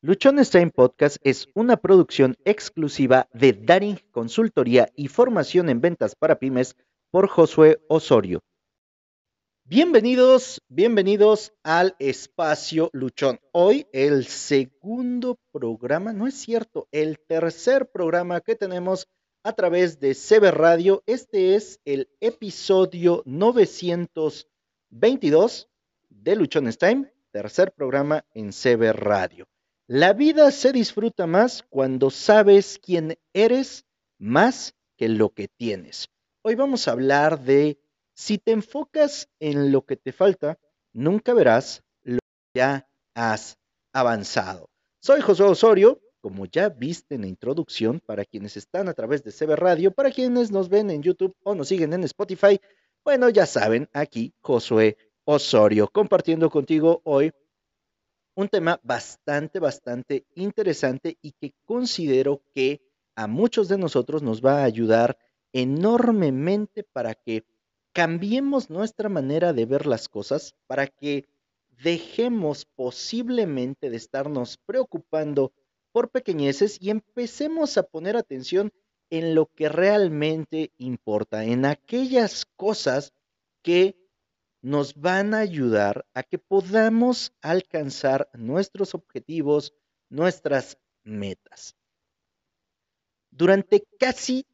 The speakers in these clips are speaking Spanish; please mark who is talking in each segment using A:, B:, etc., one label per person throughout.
A: Luchón Stein Podcast es una producción exclusiva de Daring Consultoría y Formación en Ventas para Pymes por Josué Osorio. Bienvenidos, bienvenidos al espacio Luchón. Hoy el segundo programa, no es cierto, el tercer programa que tenemos a través de CB Radio. Este es el episodio 922 de Luchón Stein, tercer programa en CB Radio. La vida se disfruta más cuando sabes quién eres más que lo que tienes. Hoy vamos a hablar de si te enfocas en lo que te falta, nunca verás lo que ya has avanzado. Soy José Osorio, como ya viste en la introducción, para quienes están a través de CB Radio, para quienes nos ven en YouTube o nos siguen en Spotify, bueno, ya saben, aquí Josué Osorio, compartiendo contigo hoy un tema bastante, bastante interesante y que considero que a muchos de nosotros nos va a ayudar enormemente para que cambiemos nuestra manera de ver las cosas, para que dejemos posiblemente de estarnos preocupando por pequeñeces y empecemos a poner atención en lo que realmente importa, en aquellas cosas que nos van a ayudar a que podamos alcanzar nuestros objetivos, nuestras metas. Durante casi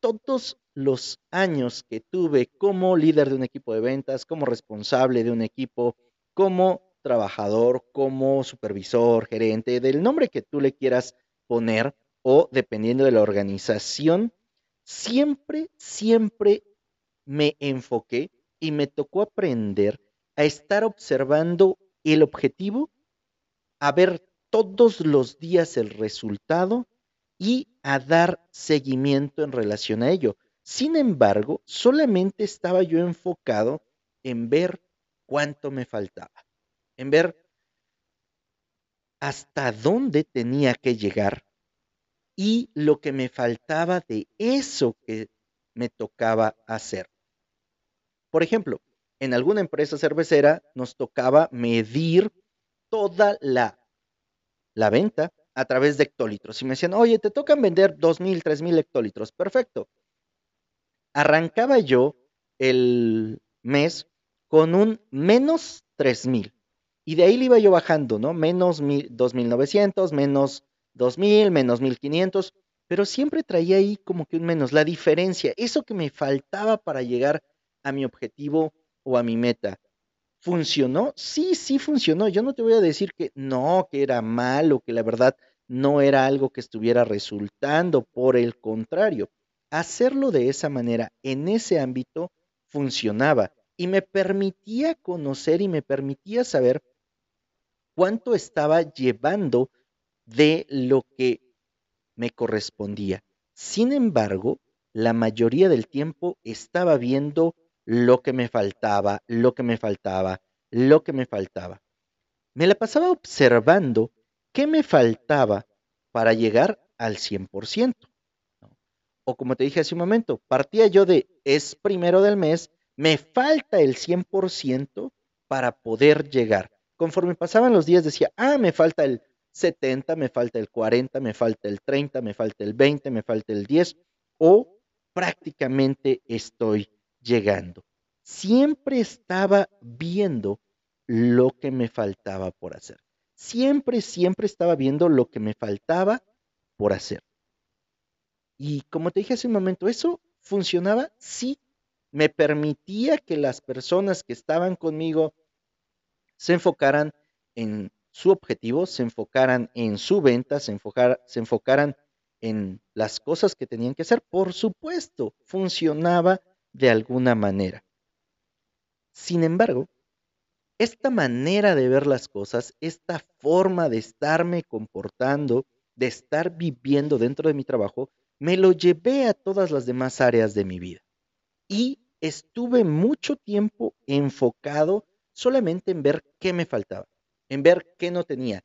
A: todos los años que tuve como líder de un equipo de ventas, como responsable de un equipo, como trabajador, como supervisor, gerente, del nombre que tú le quieras poner o dependiendo de la organización, siempre, siempre me enfoqué y me tocó aprender a estar observando el objetivo, a ver todos los días el resultado y a dar seguimiento en relación a ello. Sin embargo, solamente estaba yo enfocado en ver cuánto me faltaba, en ver hasta dónde tenía que llegar y lo que me faltaba de eso que me tocaba hacer. Por ejemplo, en alguna empresa cervecera nos tocaba medir toda la, la venta a través de hectolitros. Y me decían, oye, te tocan vender 2.000, 3.000 hectolitros. Perfecto. Arrancaba yo el mes con un menos 3.000. Y de ahí le iba yo bajando, ¿no? Menos 2.900, menos 2.000, menos 1.500. Pero siempre traía ahí como que un menos, la diferencia, eso que me faltaba para llegar a mi objetivo o a mi meta. ¿Funcionó? Sí, sí funcionó. Yo no te voy a decir que no, que era malo, que la verdad no era algo que estuviera resultando. Por el contrario, hacerlo de esa manera, en ese ámbito, funcionaba y me permitía conocer y me permitía saber cuánto estaba llevando de lo que me correspondía. Sin embargo, la mayoría del tiempo estaba viendo lo que me faltaba, lo que me faltaba, lo que me faltaba. Me la pasaba observando qué me faltaba para llegar al 100%. O como te dije hace un momento, partía yo de es primero del mes, me falta el 100% para poder llegar. Conforme pasaban los días decía, ah, me falta el 70, me falta el 40, me falta el 30, me falta el 20, me falta el 10, o prácticamente estoy llegando. Siempre estaba viendo lo que me faltaba por hacer. Siempre, siempre estaba viendo lo que me faltaba por hacer. Y como te dije hace un momento, eso funcionaba, sí, me permitía que las personas que estaban conmigo se enfocaran en su objetivo, se enfocaran en su venta, se, se enfocaran en las cosas que tenían que hacer. Por supuesto, funcionaba de alguna manera. Sin embargo, esta manera de ver las cosas, esta forma de estarme comportando, de estar viviendo dentro de mi trabajo, me lo llevé a todas las demás áreas de mi vida. Y estuve mucho tiempo enfocado solamente en ver qué me faltaba, en ver qué no tenía,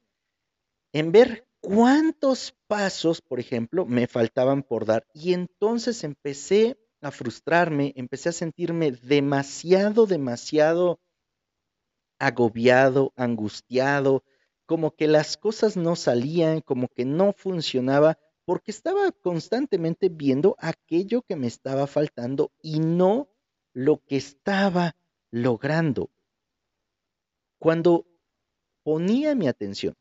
A: en ver cuántos pasos, por ejemplo, me faltaban por dar. Y entonces empecé a frustrarme, empecé a sentirme demasiado, demasiado agobiado, angustiado, como que las cosas no salían, como que no funcionaba, porque estaba constantemente viendo aquello que me estaba faltando y no lo que estaba logrando. Cuando ponía mi atención,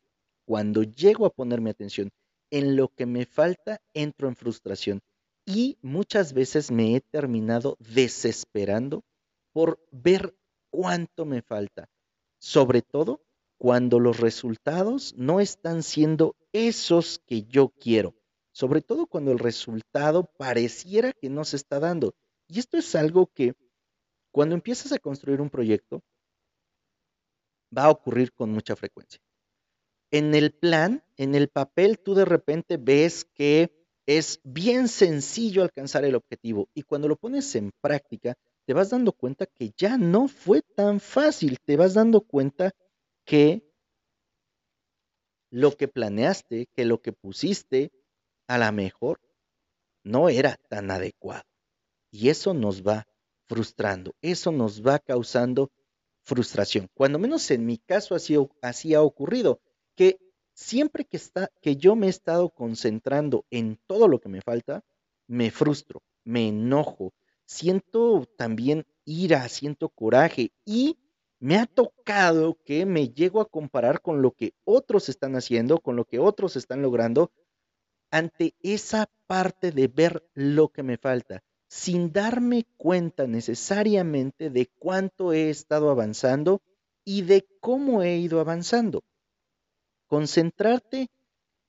A: cuando llego a poner mi atención en lo que me falta, entro en frustración y muchas veces me he terminado desesperando por ver cuánto me falta, sobre todo cuando los resultados no están siendo esos que yo quiero, sobre todo cuando el resultado pareciera que no se está dando. Y esto es algo que cuando empiezas a construir un proyecto va a ocurrir con mucha frecuencia. En el plan, en el papel, tú de repente ves que es bien sencillo alcanzar el objetivo y cuando lo pones en práctica, te vas dando cuenta que ya no fue tan fácil, te vas dando cuenta que lo que planeaste, que lo que pusiste, a lo mejor no era tan adecuado. Y eso nos va frustrando, eso nos va causando frustración. Cuando menos en mi caso así, así ha ocurrido, que siempre que, está, que yo me he estado concentrando en todo lo que me falta, me frustro, me enojo, siento también ira, siento coraje y me ha tocado que me llego a comparar con lo que otros están haciendo, con lo que otros están logrando, ante esa parte de ver lo que me falta, sin darme cuenta necesariamente de cuánto he estado avanzando y de cómo he ido avanzando. Concentrarte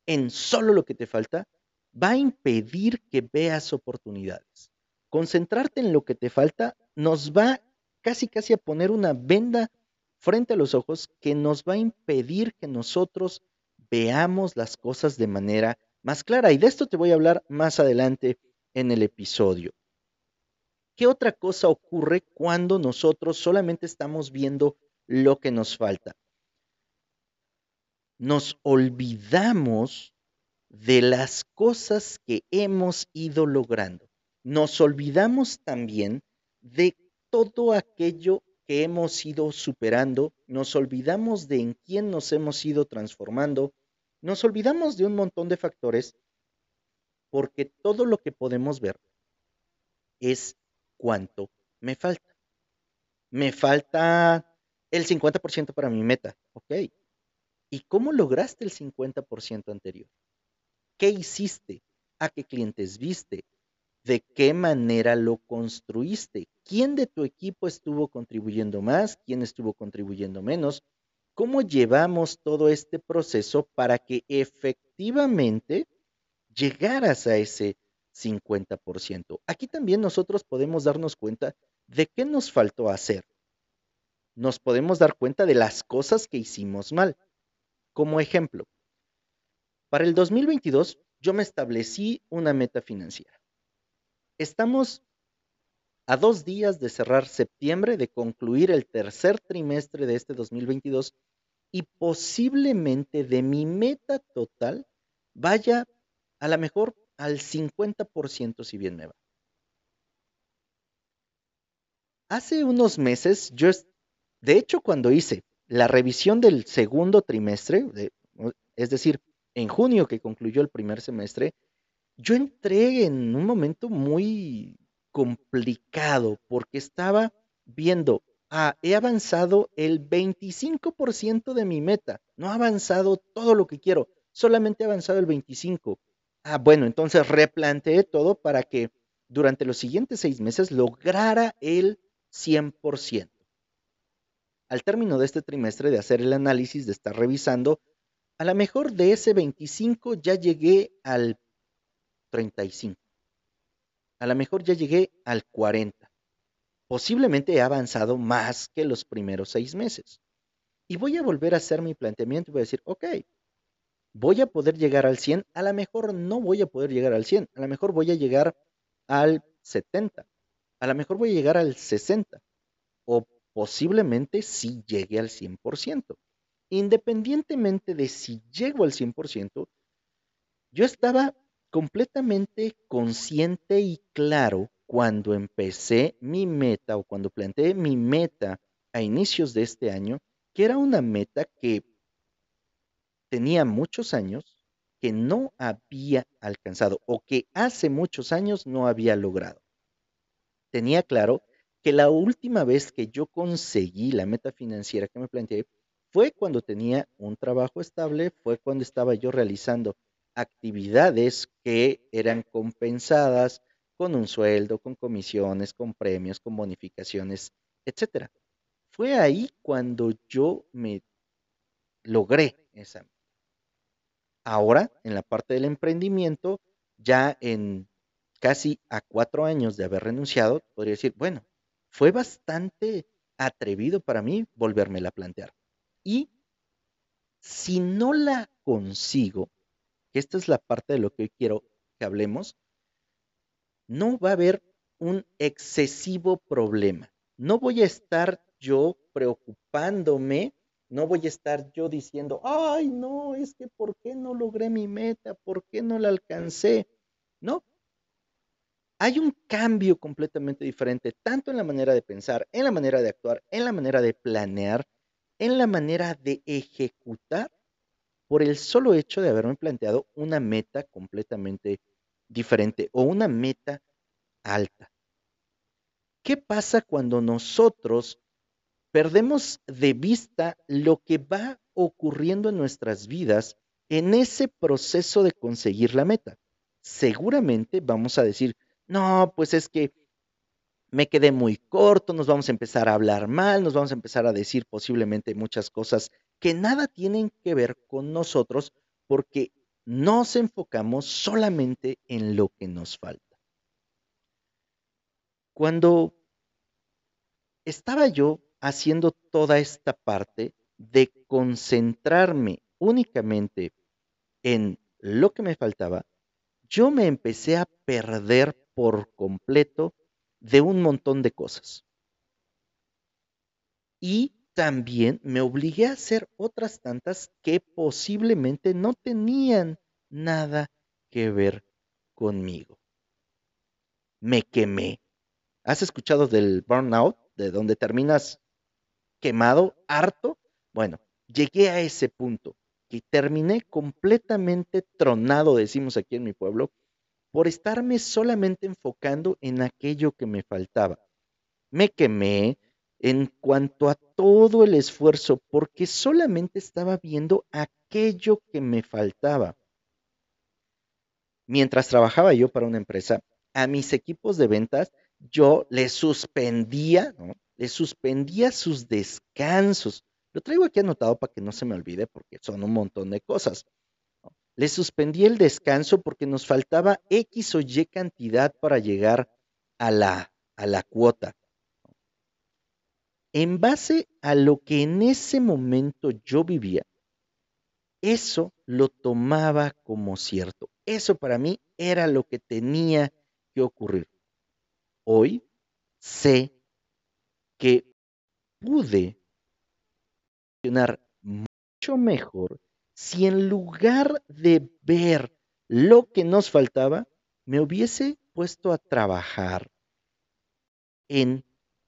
A: en solo lo que te falta va a impedir que veas oportunidades. Concentrarte en lo que te falta nos va casi casi a poner una venda frente a los ojos que nos va a impedir que nosotros veamos las cosas de manera más clara. Y de esto te voy a hablar más adelante en el episodio. ¿Qué otra cosa ocurre cuando nosotros solamente estamos viendo lo que nos falta? Nos olvidamos de las cosas que hemos ido logrando. Nos olvidamos también de todo aquello que hemos ido superando, nos olvidamos de en quién nos hemos ido transformando, nos olvidamos de un montón de factores porque todo lo que podemos ver es cuánto me falta. Me falta el 50% para mi meta, ¿ok? ¿Y cómo lograste el 50% anterior? ¿Qué hiciste? ¿A qué clientes viste? de qué manera lo construiste, quién de tu equipo estuvo contribuyendo más, quién estuvo contribuyendo menos, cómo llevamos todo este proceso para que efectivamente llegaras a ese 50%. Aquí también nosotros podemos darnos cuenta de qué nos faltó hacer. Nos podemos dar cuenta de las cosas que hicimos mal. Como ejemplo, para el 2022 yo me establecí una meta financiera. Estamos a dos días de cerrar septiembre, de concluir el tercer trimestre de este 2022 y posiblemente de mi meta total vaya a lo mejor al 50% si bien me va. Hace unos meses, yo, de hecho, cuando hice la revisión del segundo trimestre, es decir, en junio que concluyó el primer semestre, yo entré en un momento muy complicado porque estaba viendo, ah, he avanzado el 25% de mi meta, no ha avanzado todo lo que quiero, solamente he avanzado el 25%. Ah, bueno, entonces replanteé todo para que durante los siguientes seis meses lograra el 100%. Al término de este trimestre de hacer el análisis, de estar revisando, a lo mejor de ese 25 ya llegué al 35. A lo mejor ya llegué al 40. Posiblemente he avanzado más que los primeros seis meses. Y voy a volver a hacer mi planteamiento y voy a decir, ok, voy a poder llegar al 100, a lo mejor no voy a poder llegar al 100, a lo mejor voy a llegar al 70, a lo mejor voy a llegar al 60 o posiblemente sí llegue al 100%. Independientemente de si llego al 100%, yo estaba completamente consciente y claro cuando empecé mi meta o cuando planteé mi meta a inicios de este año, que era una meta que tenía muchos años que no había alcanzado o que hace muchos años no había logrado. Tenía claro que la última vez que yo conseguí la meta financiera que me planteé fue cuando tenía un trabajo estable, fue cuando estaba yo realizando actividades que eran compensadas con un sueldo, con comisiones, con premios, con bonificaciones, etcétera. Fue ahí cuando yo me logré esa. Ahora, en la parte del emprendimiento, ya en casi a cuatro años de haber renunciado, podría decir, bueno, fue bastante atrevido para mí volvérmela a plantear. Y si no la consigo, que esta es la parte de lo que hoy quiero que hablemos, no va a haber un excesivo problema. No voy a estar yo preocupándome, no voy a estar yo diciendo, ay, no, es que ¿por qué no logré mi meta? ¿Por qué no la alcancé? No. Hay un cambio completamente diferente, tanto en la manera de pensar, en la manera de actuar, en la manera de planear, en la manera de ejecutar, por el solo hecho de haberme planteado una meta completamente diferente o una meta alta. ¿Qué pasa cuando nosotros perdemos de vista lo que va ocurriendo en nuestras vidas en ese proceso de conseguir la meta? Seguramente vamos a decir, no, pues es que me quedé muy corto, nos vamos a empezar a hablar mal, nos vamos a empezar a decir posiblemente muchas cosas que nada tienen que ver con nosotros porque nos enfocamos solamente en lo que nos falta. Cuando estaba yo haciendo toda esta parte de concentrarme únicamente en lo que me faltaba, yo me empecé a perder por completo de un montón de cosas. Y también me obligué a hacer otras tantas que posiblemente no tenían nada que ver conmigo. Me quemé. ¿Has escuchado del burnout, de donde terminas quemado, harto? Bueno, llegué a ese punto y terminé completamente tronado, decimos aquí en mi pueblo, por estarme solamente enfocando en aquello que me faltaba. Me quemé en cuanto a todo el esfuerzo porque solamente estaba viendo aquello que me faltaba. Mientras trabajaba yo para una empresa, a mis equipos de ventas yo les suspendía, ¿no? Les suspendía sus descansos. Lo traigo aquí anotado para que no se me olvide porque son un montón de cosas. Le suspendí el descanso porque nos faltaba X o Y cantidad para llegar a la, a la cuota. En base a lo que en ese momento yo vivía, eso lo tomaba como cierto. Eso para mí era lo que tenía que ocurrir. Hoy sé que pude funcionar mucho mejor si en lugar de ver lo que nos faltaba, me hubiese puesto a trabajar en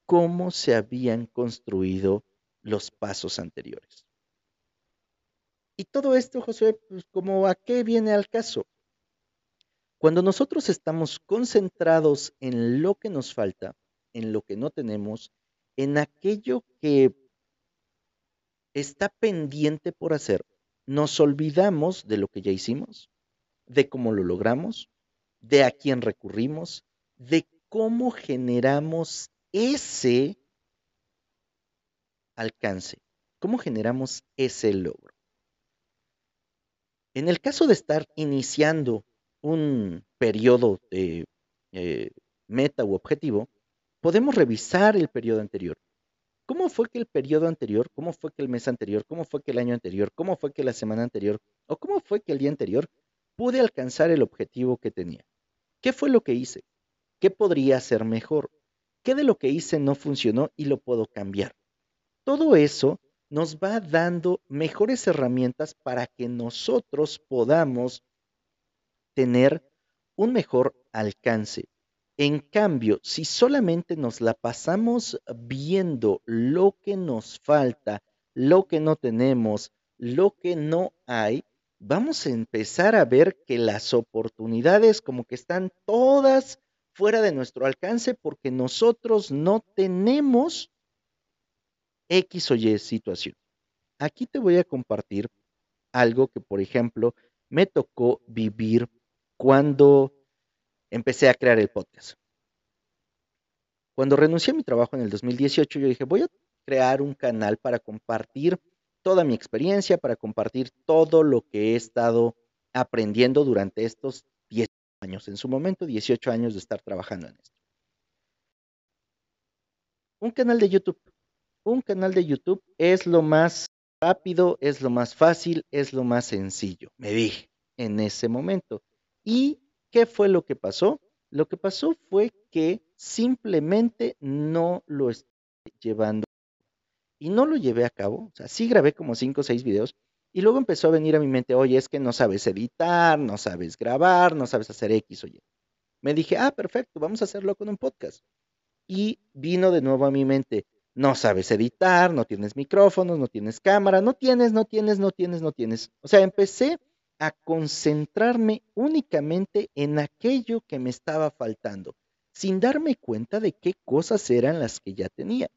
A: cómo se habían construido los pasos anteriores. Y todo esto, José, pues como a qué viene al caso. Cuando nosotros estamos concentrados en lo que nos falta, en lo que no tenemos, en aquello que está pendiente por hacer, nos olvidamos de lo que ya hicimos, de cómo lo logramos, de a quién recurrimos, de cómo generamos ese alcance, cómo generamos ese logro. En el caso de estar iniciando un periodo de eh, meta u objetivo, podemos revisar el periodo anterior ¿Cómo fue que el periodo anterior, cómo fue que el mes anterior, cómo fue que el año anterior, cómo fue que la semana anterior o cómo fue que el día anterior pude alcanzar el objetivo que tenía? ¿Qué fue lo que hice? ¿Qué podría hacer mejor? ¿Qué de lo que hice no funcionó y lo puedo cambiar? Todo eso nos va dando mejores herramientas para que nosotros podamos tener un mejor alcance, en cambio, si solamente nos la pasamos viendo lo que nos falta, lo que no tenemos, lo que no hay, vamos a empezar a ver que las oportunidades como que están todas fuera de nuestro alcance porque nosotros no tenemos X o Y situación. Aquí te voy a compartir algo que, por ejemplo, me tocó vivir cuando empecé a crear el podcast. Cuando renuncié a mi trabajo en el 2018, yo dije, voy a crear un canal para compartir toda mi experiencia, para compartir todo lo que he estado aprendiendo durante estos 10 años, en su momento 18 años de estar trabajando en esto. Un canal de YouTube. Un canal de YouTube es lo más rápido, es lo más fácil, es lo más sencillo, me dije en ese momento. ¿Y qué fue lo que pasó? Lo que pasó fue que simplemente no lo estoy llevando y no lo llevé a cabo. O sea, sí grabé como cinco o seis videos y luego empezó a venir a mi mente, oye, es que no sabes editar, no sabes grabar, no sabes hacer X o Y. Me dije, ah, perfecto, vamos a hacerlo con un podcast. Y vino de nuevo a mi mente, no sabes editar, no tienes micrófonos, no tienes cámara, no tienes, no tienes, no tienes, no tienes. O sea, empecé a concentrarme únicamente en aquello que me estaba faltando, sin darme cuenta de qué cosas eran las que ya tenía.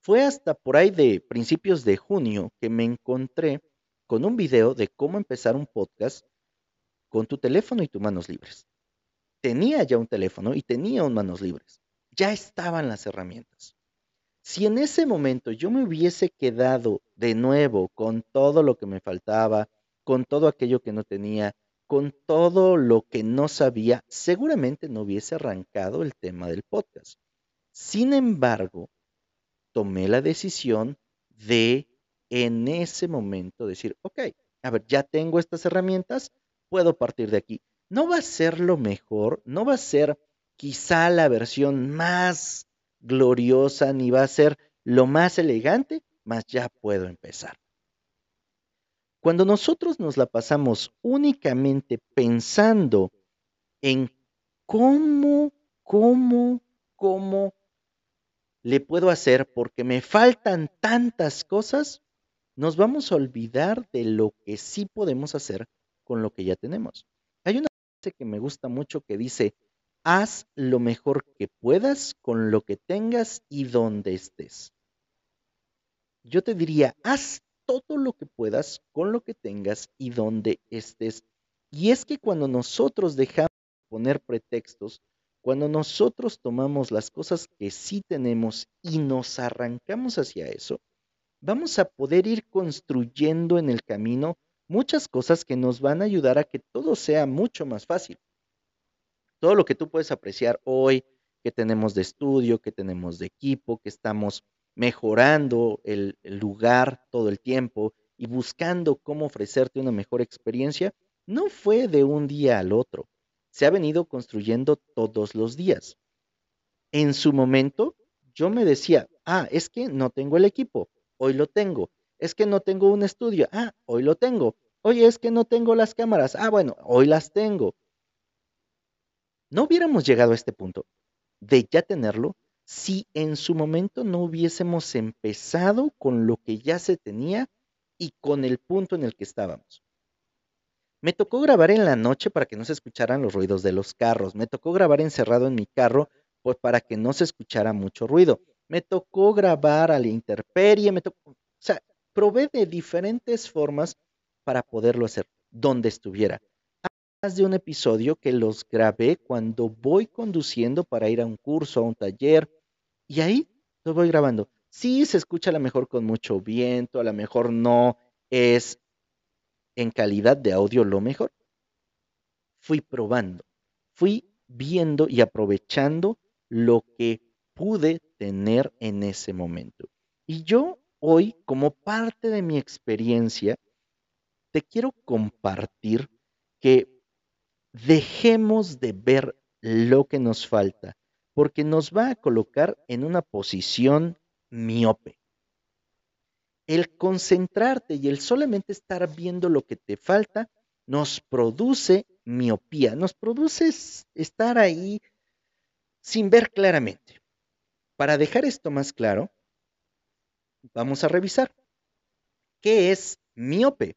A: Fue hasta por ahí de principios de junio que me encontré con un video de cómo empezar un podcast con tu teléfono y tus manos libres. Tenía ya un teléfono y tenía un manos libres. Ya estaban las herramientas. Si en ese momento yo me hubiese quedado de nuevo con todo lo que me faltaba, con todo aquello que no tenía, con todo lo que no sabía, seguramente no hubiese arrancado el tema del podcast. Sin embargo, tomé la decisión de en ese momento decir, ok, a ver, ya tengo estas herramientas, puedo partir de aquí. No va a ser lo mejor, no va a ser quizá la versión más gloriosa, ni va a ser lo más elegante, mas ya puedo empezar. Cuando nosotros nos la pasamos únicamente pensando en cómo, cómo, cómo le puedo hacer porque me faltan tantas cosas, nos vamos a olvidar de lo que sí podemos hacer con lo que ya tenemos. Hay una frase que me gusta mucho que dice, haz lo mejor que puedas con lo que tengas y donde estés. Yo te diría, haz todo lo que puedas con lo que tengas y donde estés. Y es que cuando nosotros dejamos de poner pretextos, cuando nosotros tomamos las cosas que sí tenemos y nos arrancamos hacia eso, vamos a poder ir construyendo en el camino muchas cosas que nos van a ayudar a que todo sea mucho más fácil. Todo lo que tú puedes apreciar hoy, que tenemos de estudio, que tenemos de equipo, que estamos mejorando el, lugar todo el tiempo y buscando cómo ofrecerte una mejor experiencia, no fue de un día al otro se ha venido construyendo todos los días. En su momento, yo me decía, ah, es que no tengo el equipo, hoy lo tengo. Es que no tengo un estudio, ah, hoy lo tengo. Oye, es que no tengo las cámaras, ah, bueno, hoy las tengo. No hubiéramos llegado a este punto de ya tenerlo si en su momento no hubiésemos empezado con lo que ya se tenía y con el punto en el que estábamos. Me tocó grabar en la noche para que no se escucharan los ruidos de los carros. Me tocó grabar encerrado en mi carro pues, para que no se escuchara mucho ruido. Me tocó grabar a la intemperie. Me tocó, o sea, probé de diferentes formas para poderlo hacer donde estuviera. De un episodio que los grabé cuando voy conduciendo para ir a un curso, a un taller, y ahí los voy grabando. Sí, se escucha a lo mejor con mucho viento, a lo mejor no es en calidad de audio lo mejor. Fui probando, fui viendo y aprovechando lo que pude tener en ese momento. Y yo hoy, como parte de mi experiencia, te quiero compartir que dejemos de ver lo que nos falta, porque nos va a colocar en una posición miope el concentrarte y el solamente estar viendo lo que te falta nos produce miopía, nos produce estar ahí sin ver claramente. Para dejar esto más claro, vamos a revisar ¿qué es miope?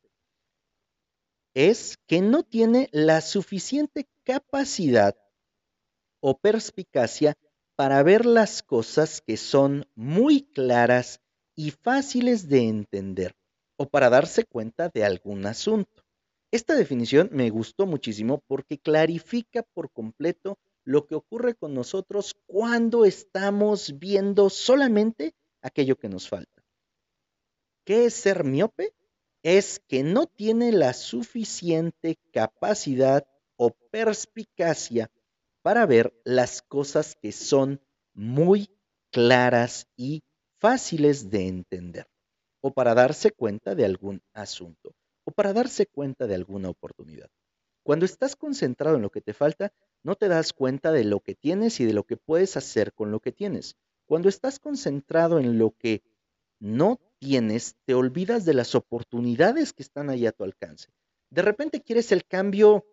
A: Es que no tiene la suficiente capacidad o perspicacia para ver las cosas que son muy claras y fáciles de entender o para darse cuenta de algún asunto. Esta definición me gustó muchísimo porque clarifica por completo lo que ocurre con nosotros cuando estamos viendo solamente aquello que nos falta. ¿Qué es ser miope? Es que no tiene la suficiente capacidad o perspicacia para ver las cosas que son muy claras y fáciles de entender, o para darse cuenta de algún asunto, o para darse cuenta de alguna oportunidad. Cuando estás concentrado en lo que te falta, no te das cuenta de lo que tienes y de lo que puedes hacer con lo que tienes. Cuando estás concentrado en lo que no tienes, te olvidas de las oportunidades que están ahí a tu alcance. De repente quieres el cambio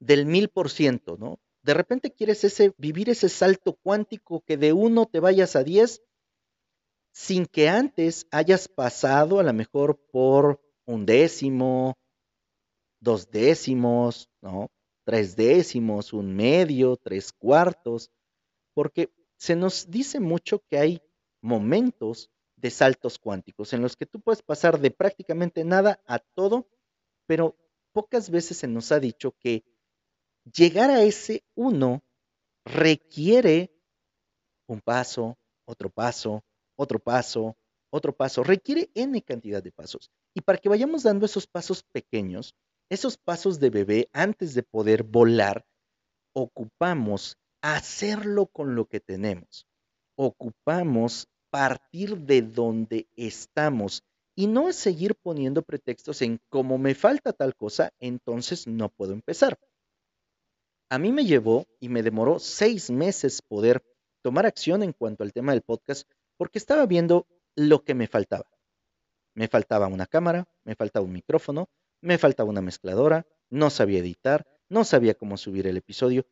A: del mil por ciento, ¿no? De repente quieres ese, vivir ese salto cuántico que de uno te vayas a diez sin que antes hayas pasado a lo mejor por un décimo, dos décimos, ¿no? Tres décimos, un medio, tres cuartos, porque se nos dice mucho que hay momentos de saltos cuánticos en los que tú puedes pasar de prácticamente nada a todo, pero pocas veces se nos ha dicho que llegar a ese uno requiere un paso, otro paso, otro paso, otro paso, requiere n cantidad de pasos. Y para que vayamos dando esos pasos pequeños, esos pasos de bebé antes de poder volar, ocupamos hacerlo con lo que tenemos. Ocupamos partir de donde estamos y no seguir poniendo pretextos en como me falta tal cosa, entonces no puedo empezar. A mí me llevó y me demoró seis meses poder tomar acción en cuanto al tema del podcast porque estaba viendo lo que me faltaba. Me faltaba una cámara, me faltaba un micrófono, me faltaba una mezcladora, no sabía editar, no sabía cómo subir el episodio.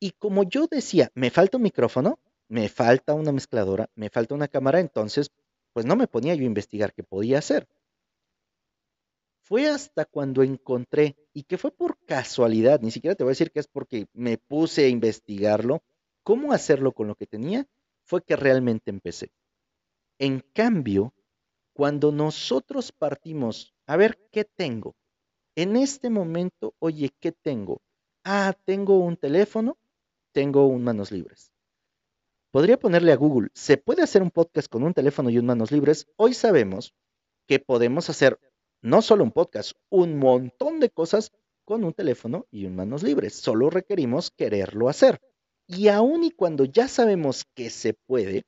A: Y como yo decía, me falta un micrófono, me falta una mezcladora, me falta una cámara, entonces, pues no me ponía yo a investigar qué podía hacer. Fue hasta cuando encontré, y que fue por casualidad, ni siquiera te voy a decir que es porque me puse a investigarlo, cómo hacerlo con lo que tenía, fue que realmente empecé. En cambio, cuando nosotros partimos, a ver, ¿qué tengo? En este momento, oye, ¿qué tengo? Ah, tengo un teléfono, tengo un manos libres. Podría ponerle a Google, ¿se puede hacer un podcast con un teléfono y un manos libres? Hoy sabemos que podemos hacer no solo un podcast, un montón de cosas con un teléfono y un manos libres. Solo requerimos quererlo hacer. Y aun y cuando ya sabemos que se puede,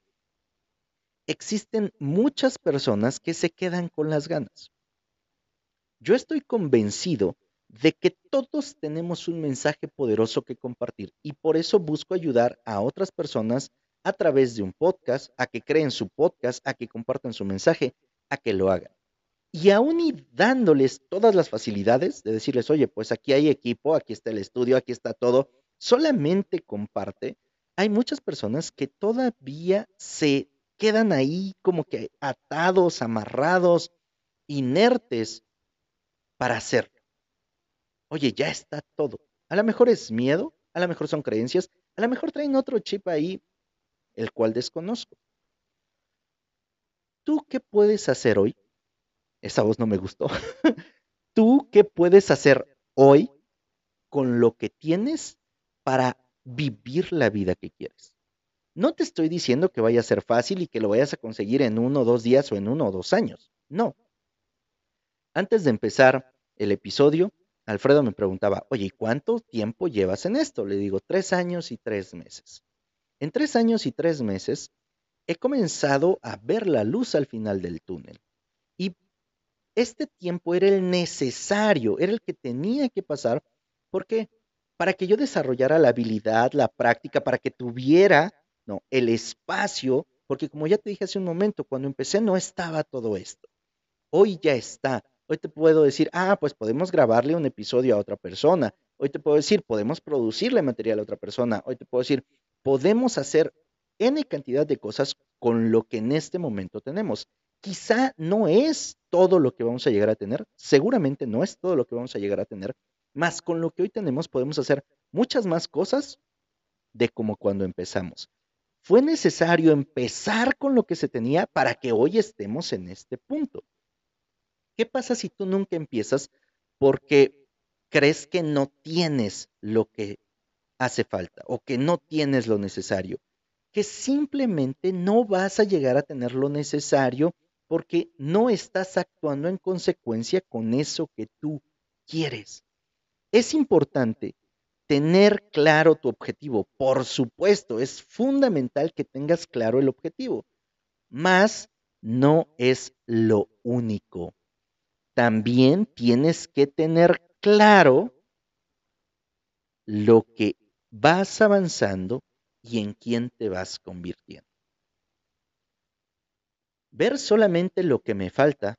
A: existen muchas personas que se quedan con las ganas. Yo estoy convencido de que todos tenemos un mensaje poderoso que compartir y por eso busco ayudar a otras personas a través de un podcast, a que creen su podcast, a que compartan su mensaje, a que lo hagan y aún y dándoles todas las facilidades de decirles, oye, pues aquí hay equipo, aquí está el estudio, aquí está todo, solamente comparte, hay muchas personas que todavía se quedan ahí como que atados, amarrados, inertes para hacerlo. Oye, ya está todo. A lo mejor es miedo, a lo mejor son creencias, a lo mejor traen otro chip ahí, el cual desconozco. ¿Tú qué puedes hacer hoy esa voz no me gustó. ¿Tú qué puedes hacer hoy con lo que tienes para vivir la vida que quieres? No te estoy diciendo que vaya a ser fácil y que lo vayas a conseguir en uno o dos días o en uno o dos años. No. Antes de empezar el episodio, Alfredo me preguntaba, oye, ¿cuánto tiempo llevas en esto? Le digo, tres años y tres meses. En tres años y tres meses he comenzado a ver la luz al final del túnel. Y este tiempo era el necesario, era el que tenía que pasar, porque para que yo desarrollara la habilidad, la práctica, para que tuviera ¿no? el espacio, porque como ya te dije hace un momento, cuando empecé no estaba todo esto. Hoy ya está. Hoy te puedo decir, ah, pues podemos grabarle un episodio a otra persona. Hoy te puedo decir, podemos producirle material a otra persona. Hoy te puedo decir, podemos hacer N cantidad de cosas con lo que en este momento tenemos. quizá no es todo lo que vamos a llegar a tener, seguramente no es todo lo que vamos a llegar a tener, más con lo que hoy tenemos podemos hacer muchas más cosas de como cuando empezamos. Fue necesario empezar con lo que se tenía para que hoy estemos en este punto. ¿Qué pasa si tú nunca empiezas porque crees que no tienes lo que hace falta o que no tienes lo necesario? Que simplemente no vas a llegar a tener lo necesario porque no estás actuando en consecuencia con eso que tú quieres. Es importante tener claro tu objetivo. Por supuesto, es fundamental que tengas claro el objetivo, mas no es lo único. También tienes que tener claro lo que vas avanzando y en quién te vas convirtiendo. Ver solamente lo que me falta,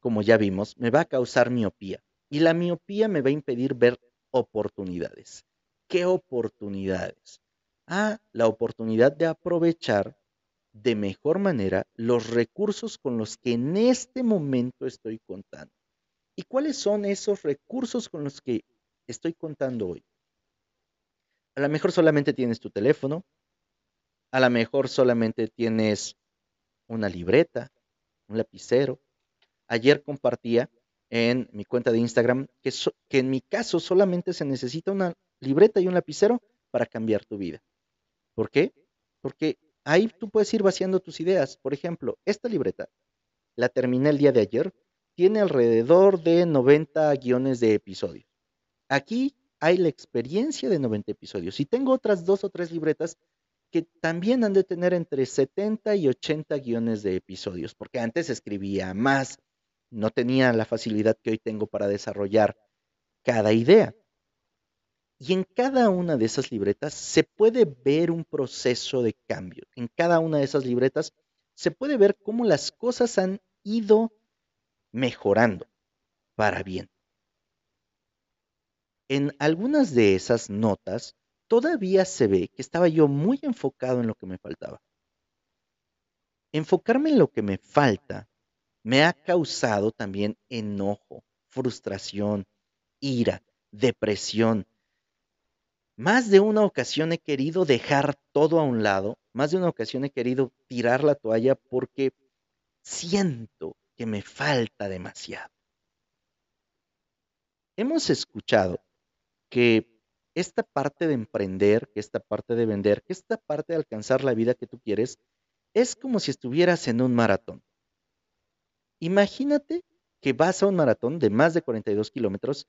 A: como ya vimos, me va a causar miopía y la miopía me va a impedir ver oportunidades. ¿Qué oportunidades? Ah, la oportunidad de aprovechar de mejor manera los recursos con los que en este momento estoy contando. ¿Y cuáles son esos recursos con los que estoy contando hoy? A lo mejor solamente tienes tu teléfono, a lo mejor solamente tienes una libreta, un lapicero. Ayer compartía en mi cuenta de Instagram que, en mi caso solamente se necesita una libreta y un lapicero para cambiar tu vida. ¿Por qué? Porque ahí tú puedes ir vaciando tus ideas. Por ejemplo, esta libreta la terminé el día de ayer, tiene alrededor de 90 guiones de episodios. Aquí hay la experiencia de 90 episodios y tengo otras dos o tres libretas que también han de tener entre 70 y 80 guiones de episodios, porque antes escribía más, no tenía la facilidad que hoy tengo para desarrollar cada idea. Y en cada una de esas libretas se puede ver un proceso de cambio. En cada una de esas libretas se puede ver cómo las cosas han ido mejorando para bien. En algunas de esas notas todavía se ve que estaba yo muy enfocado en lo que me faltaba. Enfocarme en lo que me falta me ha causado también enojo, frustración, ira, depresión. Más de una ocasión he querido dejar todo a un lado, más de una ocasión he querido tirar la toalla porque siento que me falta demasiado. Hemos escuchado que esta parte de emprender, que esta parte de vender, que esta parte de alcanzar la vida que tú quieres, es como si estuvieras en un maratón. Imagínate que vas a un maratón de más de 42 kilómetros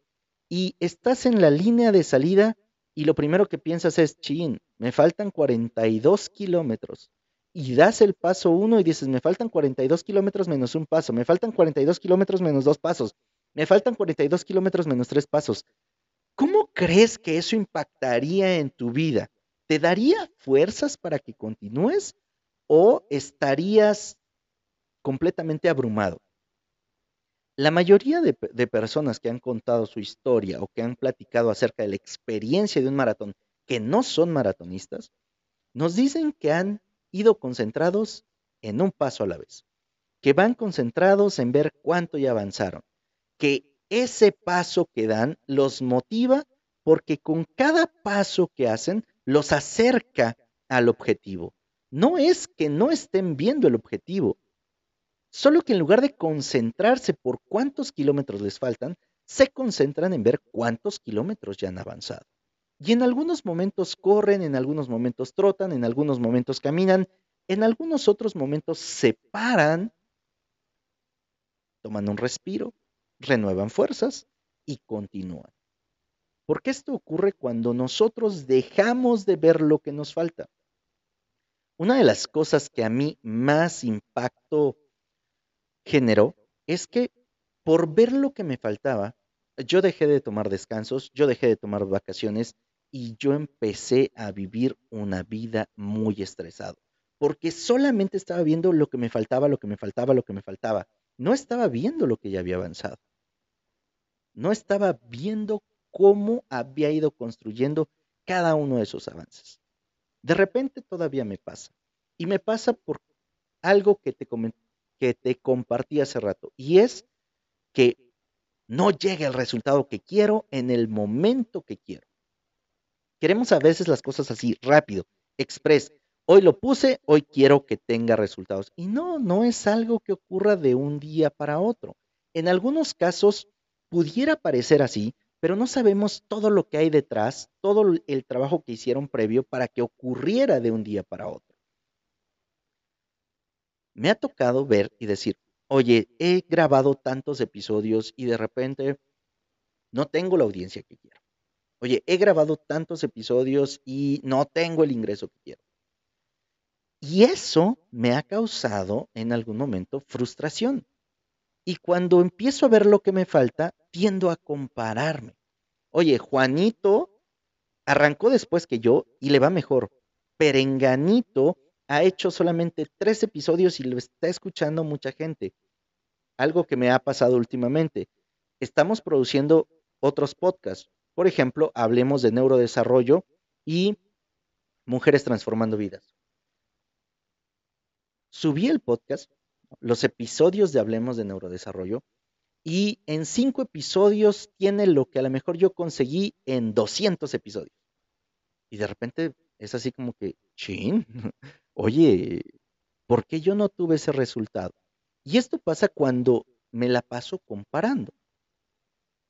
A: y estás en la línea de salida y lo primero que piensas es, chin, me faltan 42 kilómetros. Y das el paso uno y dices, me faltan 42 kilómetros menos un paso, me faltan 42 kilómetros menos dos pasos, me faltan 42 kilómetros menos tres pasos. ¿Cómo crees que eso impactaría en tu vida? ¿Te daría fuerzas para que continúes o estarías completamente abrumado. La mayoría de, personas que han contado su historia o que han platicado acerca de la experiencia de un maratón que no son maratonistas, nos dicen que han ido concentrados en un paso a la vez, que van concentrados en ver cuánto ya avanzaron, que ese paso que dan los motiva porque con cada paso que hacen los acerca al objetivo. No es que no estén viendo el objetivo, Solo que en lugar de concentrarse por cuántos kilómetros les faltan, se concentran en ver cuántos kilómetros ya han avanzado. Y en algunos momentos corren, en algunos momentos trotan, en algunos momentos caminan, en algunos otros momentos se paran, toman un respiro, renuevan fuerzas y continúan. Porque esto ocurre cuando nosotros dejamos de ver lo que nos falta. Una de las cosas que a mí más impacto generó es que por ver lo que me faltaba, yo dejé de tomar descansos, yo dejé de tomar vacaciones y yo empecé a vivir una vida muy estresado, porque solamente estaba viendo lo que me faltaba, lo que me faltaba, lo que me faltaba. No estaba viendo lo que ya había avanzado. No estaba viendo cómo había ido construyendo cada uno de esos avances. De repente todavía me pasa. Y me pasa por algo que te, que te compartí hace rato y es que no llegue el resultado que quiero en el momento que quiero. Queremos a veces las cosas así, rápido, express. Hoy lo puse, hoy quiero que tenga resultados. Y no, no es algo que ocurra de un día para otro. En algunos casos pudiera parecer así, pero no sabemos todo lo que hay detrás, todo el trabajo que hicieron previo para que ocurriera de un día para otro. Me ha tocado ver y decir, oye, he grabado tantos episodios y de repente no tengo la audiencia que quiero. Oye, he grabado tantos episodios y no tengo el ingreso que quiero. Y eso me ha causado en algún momento frustración. Y cuando empiezo a ver lo que me falta, tiendo a compararme. Oye, Juanito arrancó después que yo y le va mejor. Perenganito ha hecho solamente tres episodios y lo está escuchando mucha gente. Algo que me ha pasado últimamente. Estamos produciendo otros podcasts. Por ejemplo, hablemos de neurodesarrollo y mujeres transformando vidas. Subí el podcast, los episodios de Hablemos de Neurodesarrollo, y en cinco episodios tiene lo que a lo mejor yo conseguí en 200 episodios. Y de repente es así como que, chin, oye, ¿por qué yo no tuve ese resultado? Y esto pasa cuando me la paso comparando.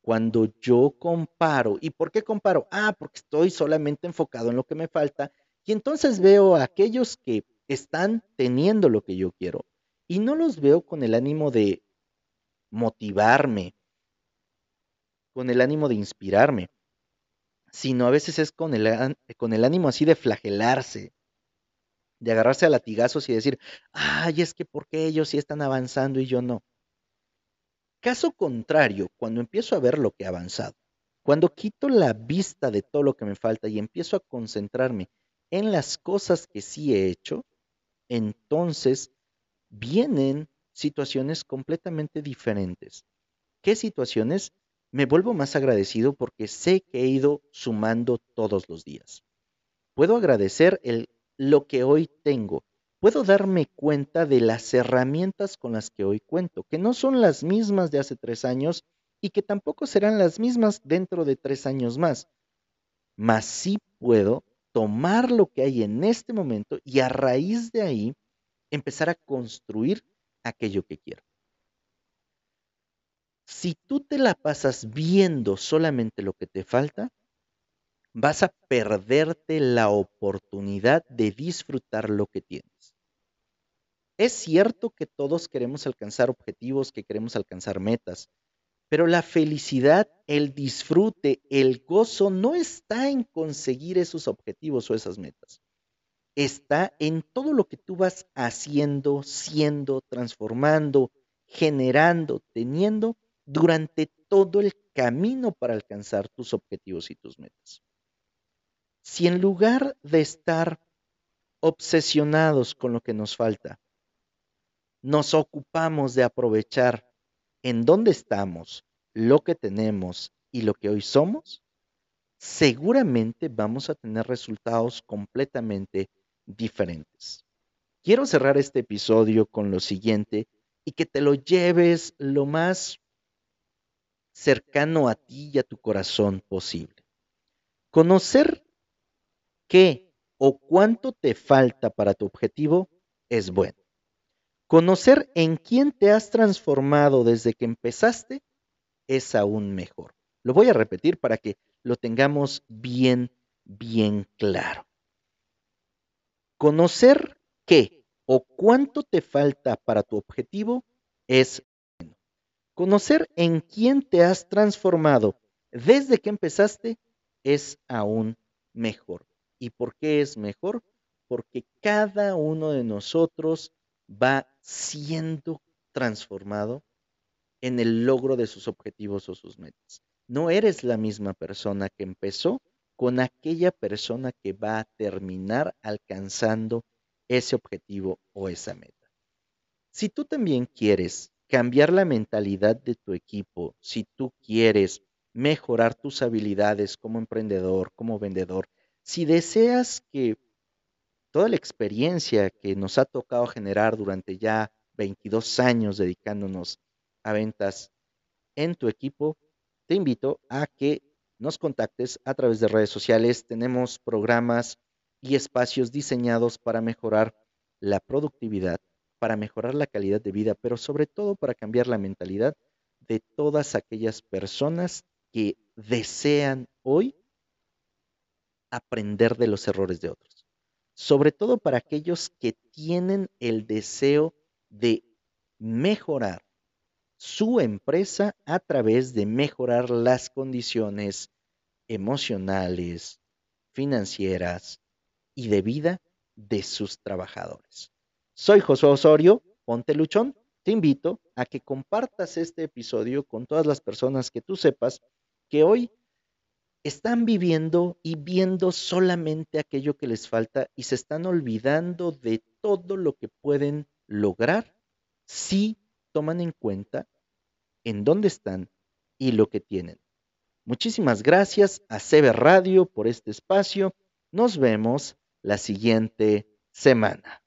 A: Cuando yo comparo, ¿y por qué comparo? Ah, porque estoy solamente enfocado en lo que me falta y entonces veo a aquellos que están teniendo lo que yo quiero y no los veo con el ánimo de motivarme, con el ánimo de inspirarme, sino a veces es con el, con el ánimo así de flagelarse, de agarrarse a latigazos y decir, ay, es que ¿por qué ellos sí están avanzando y yo no? Caso contrario, cuando empiezo a ver lo que he avanzado, cuando quito la vista de todo lo que me falta y empiezo a concentrarme en las cosas que sí he hecho, entonces vienen situaciones completamente diferentes. ¿Qué situaciones? Me vuelvo más agradecido porque sé que he ido sumando todos los días. Puedo agradecer el, lo que hoy tengo, puedo darme cuenta de las herramientas con las que hoy cuento, que no son las mismas de hace tres años y que tampoco serán las mismas dentro de tres años más. Mas sí puedo tomar lo que hay en este momento y a raíz de ahí empezar a construir aquello que quiero. Si tú te la pasas viendo solamente lo que te falta, vas a perderte la oportunidad de disfrutar lo que tienes. Es cierto que todos queremos alcanzar objetivos, que queremos alcanzar metas, pero la felicidad, el disfrute, el gozo no está en conseguir esos objetivos o esas metas. Está en todo lo que tú vas haciendo, siendo, transformando, generando, teniendo durante todo el camino para alcanzar tus objetivos y tus metas. Si en lugar de estar obsesionados con lo que nos falta, nos ocupamos de aprovechar en dónde estamos, lo que tenemos y lo que hoy somos, seguramente vamos a tener resultados completamente diferentes. Quiero cerrar este episodio con lo siguiente y que te lo lleves lo más cercano a ti y a tu corazón posible. Conocer qué o cuánto te falta para tu objetivo es bueno. Conocer en quién te has transformado desde que empezaste es aún mejor. Lo voy a repetir para que lo tengamos bien, bien claro. Conocer qué o cuánto te falta para tu objetivo es bueno. Conocer en quién te has transformado desde que empezaste es aún mejor. ¿Y por qué es mejor? Porque cada uno de nosotros va siendo transformado en el logro de sus objetivos o sus metas. No eres la misma persona que empezó con aquella persona que va a terminar alcanzando ese objetivo o esa meta. Si tú también quieres cambiar la mentalidad de tu equipo, si tú quieres mejorar tus habilidades como emprendedor, como vendedor, si deseas que toda la experiencia que nos ha tocado generar durante ya 22 años dedicándonos a ventas en tu equipo, te invito a que nos contactes a través de redes sociales. Tenemos programas y espacios diseñados para mejorar la productividad, para mejorar la calidad de vida, pero sobre todo para cambiar la mentalidad de todas aquellas personas que desean hoy aprender de los errores de otros. Sobre todo para aquellos que tienen el deseo de mejorar su empresa a través de mejorar las condiciones emocionales, financieras y de vida de sus trabajadores. Soy Josué Osorio, ponte luchón. Te invito a que compartas este episodio con todas las personas que tú sepas que hoy están viviendo y viendo solamente aquello que les falta y se están olvidando de todo lo que pueden lograr si toman en cuenta en dónde están y lo que tienen. Muchísimas gracias a CB Radio por este espacio. Nos vemos la siguiente semana.